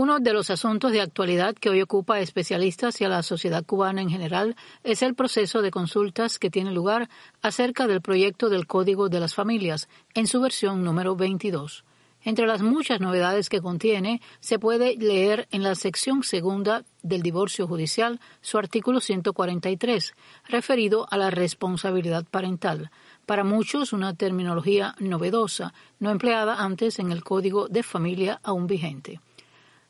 Uno de los asuntos de actualidad que hoy ocupa a especialistas y a la sociedad cubana en general es el proceso de consultas que tiene lugar acerca del proyecto del Código de las Familias en su versión número 22. Entre las muchas novedades que contiene, se puede leer en la sección segunda del divorcio judicial su artículo 143, referido a la responsabilidad parental, para muchos una terminología novedosa, no empleada antes en el Código de Familia aún vigente.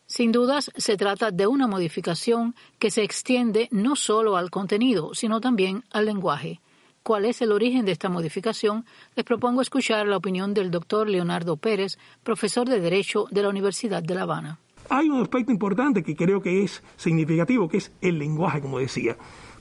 Sin dudas, se trata de una modificación que se extiende no solo al contenido, sino también al lenguaje. ¿Cuál es el origen de esta modificación? Les propongo escuchar la opinión del doctor Leonardo Pérez, profesor de Derecho de la Universidad de La Habana. Hay un aspecto importante que creo que es significativo, que es el lenguaje, como decía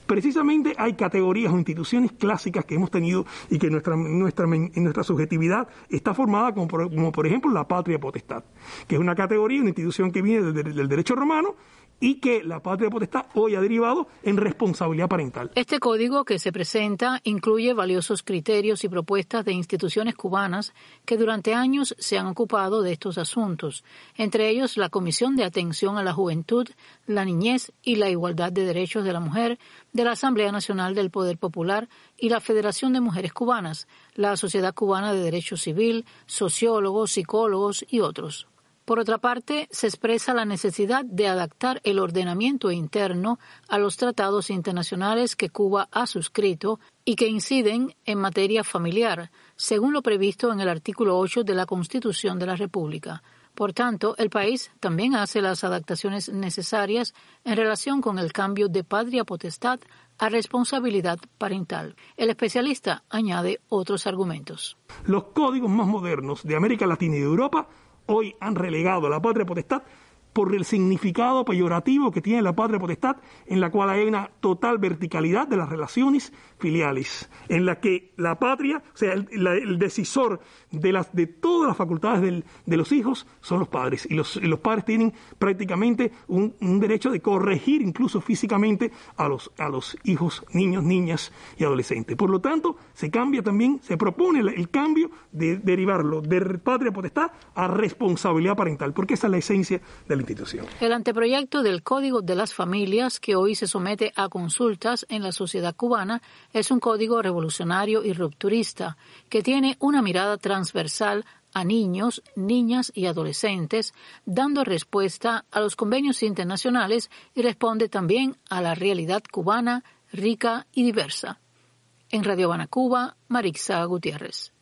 precisamente hay categorías o instituciones clásicas que hemos tenido y que nuestra, nuestra, nuestra subjetividad está formada como por, como por ejemplo la patria potestad, que es una categoría, una institución que viene del derecho romano y que la patria potestad hoy ha derivado en responsabilidad parental. Este código que se presenta incluye valiosos criterios y propuestas de instituciones cubanas que durante años se han ocupado de estos asuntos, entre ellos la Comisión de Atención a la Juventud, la Niñez y la Igualdad de Derechos de la Mujer de la Asamblea Nacional del Poder Popular y la Federación de Mujeres Cubanas, la Sociedad Cubana de Derecho Civil, sociólogos, psicólogos y otros. Por otra parte, se expresa la necesidad de adaptar el ordenamiento interno a los tratados internacionales que Cuba ha suscrito y que inciden en materia familiar, según lo previsto en el artículo 8 de la Constitución de la República. Por tanto, el país también hace las adaptaciones necesarias en relación con el cambio de patria potestad a responsabilidad parental. El especialista añade otros argumentos. Los códigos más modernos de América Latina y de Europa hoy han relegado la patria potestad por el significado peyorativo que tiene la patria potestad, en la cual hay una total verticalidad de las relaciones filiales, en la que la patria, o sea, el, decisor de, las, de todas las facultades de los hijos son los padres, y los, padres tienen prácticamente un, derecho de corregir incluso físicamente a los, a los hijos, niños, niñas y adolescentes. Por lo tanto, se cambia también, se propone el, cambio de derivarlo de patria potestad a responsabilidad parental, porque esa es la esencia del el anteproyecto del Código de las Familias, que hoy se somete a consultas en la sociedad cubana, es un código revolucionario y rupturista que tiene una mirada transversal a niños, niñas y adolescentes, dando respuesta a los convenios internacionales y responde también a la realidad cubana rica y diversa. En Radio Habana Cuba, Marixa Gutiérrez.